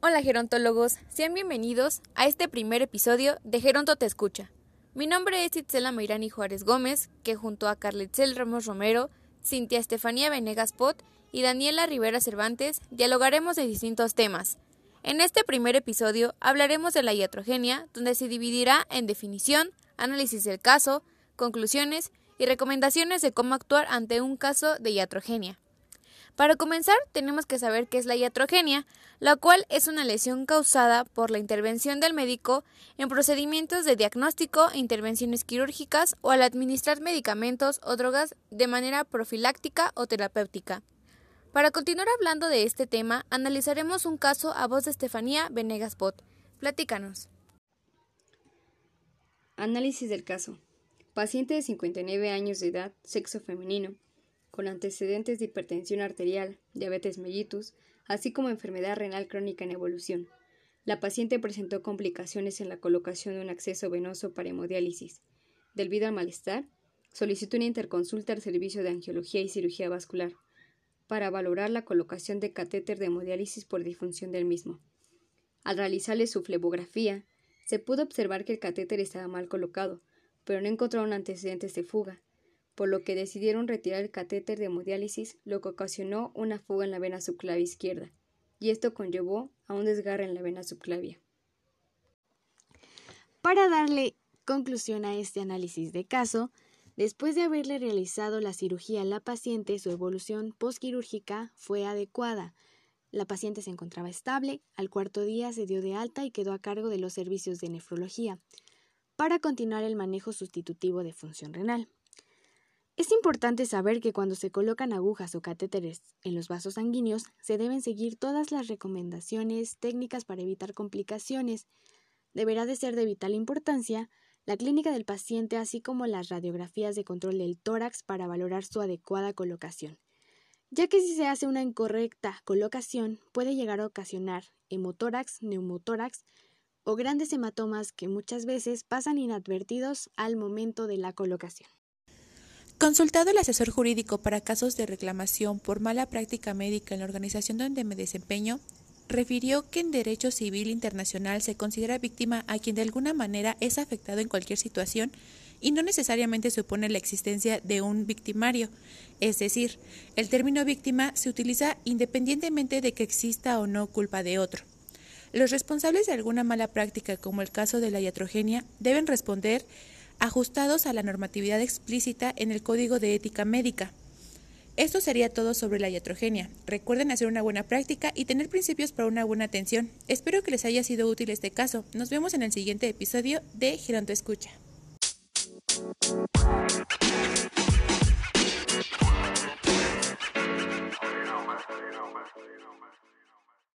Hola gerontólogos, sean bienvenidos a este primer episodio de Geronto Te Escucha. Mi nombre es Itzela Meirani Juárez Gómez, que junto a Carletzel Ramos Romero, Cintia Estefanía Venegas Pot y Daniela Rivera Cervantes dialogaremos de distintos temas. En este primer episodio hablaremos de la iatrogenia, donde se dividirá en definición, análisis del caso, conclusiones y recomendaciones de cómo actuar ante un caso de iatrogenia. Para comenzar, tenemos que saber qué es la iatrogenia, la cual es una lesión causada por la intervención del médico en procedimientos de diagnóstico e intervenciones quirúrgicas o al administrar medicamentos o drogas de manera profiláctica o terapéutica. Para continuar hablando de este tema, analizaremos un caso a voz de Estefanía Venegas Pot. Platícanos. Análisis del caso. Paciente de 59 años de edad, sexo femenino, con antecedentes de hipertensión arterial, diabetes mellitus, así como enfermedad renal crónica en evolución. La paciente presentó complicaciones en la colocación de un acceso venoso para hemodiálisis. Debido al malestar, solicitó una interconsulta al servicio de angiología y cirugía vascular para valorar la colocación de catéter de hemodiálisis por disfunción del mismo. Al realizarle su flebografía, se pudo observar que el catéter estaba mal colocado, pero no encontraron antecedentes de fuga, por lo que decidieron retirar el catéter de hemodiálisis, lo que ocasionó una fuga en la vena subclavia izquierda, y esto conllevó a un desgarre en la vena subclavia. Para darle conclusión a este análisis de caso, después de haberle realizado la cirugía a la paciente, su evolución postquirúrgica fue adecuada. La paciente se encontraba estable, al cuarto día se dio de alta y quedó a cargo de los servicios de nefrología para continuar el manejo sustitutivo de función renal. Es importante saber que cuando se colocan agujas o catéteres en los vasos sanguíneos se deben seguir todas las recomendaciones técnicas para evitar complicaciones. Deberá de ser de vital importancia la clínica del paciente así como las radiografías de control del tórax para valorar su adecuada colocación, ya que si se hace una incorrecta colocación puede llegar a ocasionar hemotórax, neumotórax o grandes hematomas que muchas veces pasan inadvertidos al momento de la colocación. Consultado el asesor jurídico para casos de reclamación por mala práctica médica en la organización donde me desempeño, refirió que en derecho civil internacional se considera víctima a quien de alguna manera es afectado en cualquier situación y no necesariamente supone la existencia de un victimario. Es decir, el término víctima se utiliza independientemente de que exista o no culpa de otro. Los responsables de alguna mala práctica, como el caso de la iatrogenia, deben responder ajustados a la normatividad explícita en el Código de Ética Médica. Esto sería todo sobre la iatrogenia. Recuerden hacer una buena práctica y tener principios para una buena atención. Espero que les haya sido útil este caso. Nos vemos en el siguiente episodio de Gironto Escucha. Thank you.